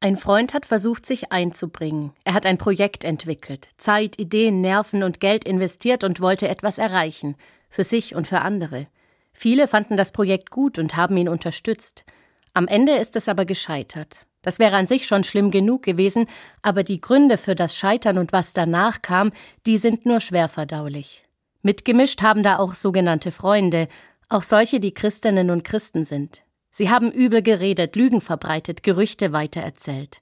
Ein Freund hat versucht, sich einzubringen. Er hat ein Projekt entwickelt, Zeit, Ideen, Nerven und Geld investiert und wollte etwas erreichen, für sich und für andere. Viele fanden das Projekt gut und haben ihn unterstützt. Am Ende ist es aber gescheitert. Das wäre an sich schon schlimm genug gewesen, aber die Gründe für das Scheitern und was danach kam, die sind nur schwer verdaulich. Mitgemischt haben da auch sogenannte Freunde, auch solche, die Christinnen und Christen sind. Sie haben übel geredet, Lügen verbreitet, Gerüchte weitererzählt.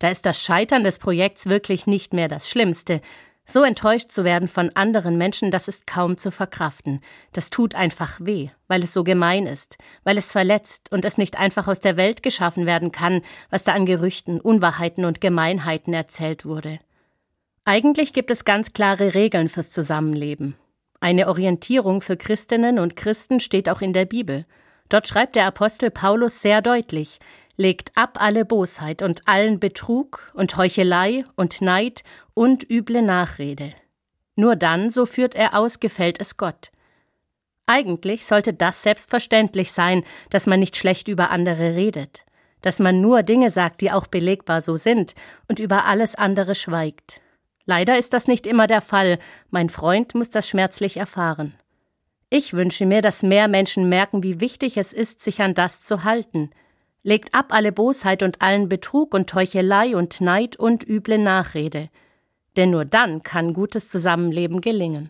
Da ist das Scheitern des Projekts wirklich nicht mehr das Schlimmste. So enttäuscht zu werden von anderen Menschen, das ist kaum zu verkraften. Das tut einfach weh, weil es so gemein ist, weil es verletzt und es nicht einfach aus der Welt geschaffen werden kann, was da an Gerüchten, Unwahrheiten und Gemeinheiten erzählt wurde. Eigentlich gibt es ganz klare Regeln fürs Zusammenleben. Eine Orientierung für Christinnen und Christen steht auch in der Bibel. Dort schreibt der Apostel Paulus sehr deutlich, legt ab alle Bosheit und allen Betrug und Heuchelei und Neid und üble Nachrede. Nur dann, so führt er aus, gefällt es Gott. Eigentlich sollte das selbstverständlich sein, dass man nicht schlecht über andere redet, dass man nur Dinge sagt, die auch belegbar so sind, und über alles andere schweigt. Leider ist das nicht immer der Fall, mein Freund muss das schmerzlich erfahren. Ich wünsche mir, dass mehr Menschen merken, wie wichtig es ist, sich an das zu halten. Legt ab alle Bosheit und allen Betrug und Heuchelei und Neid und üble Nachrede. Denn nur dann kann gutes Zusammenleben gelingen.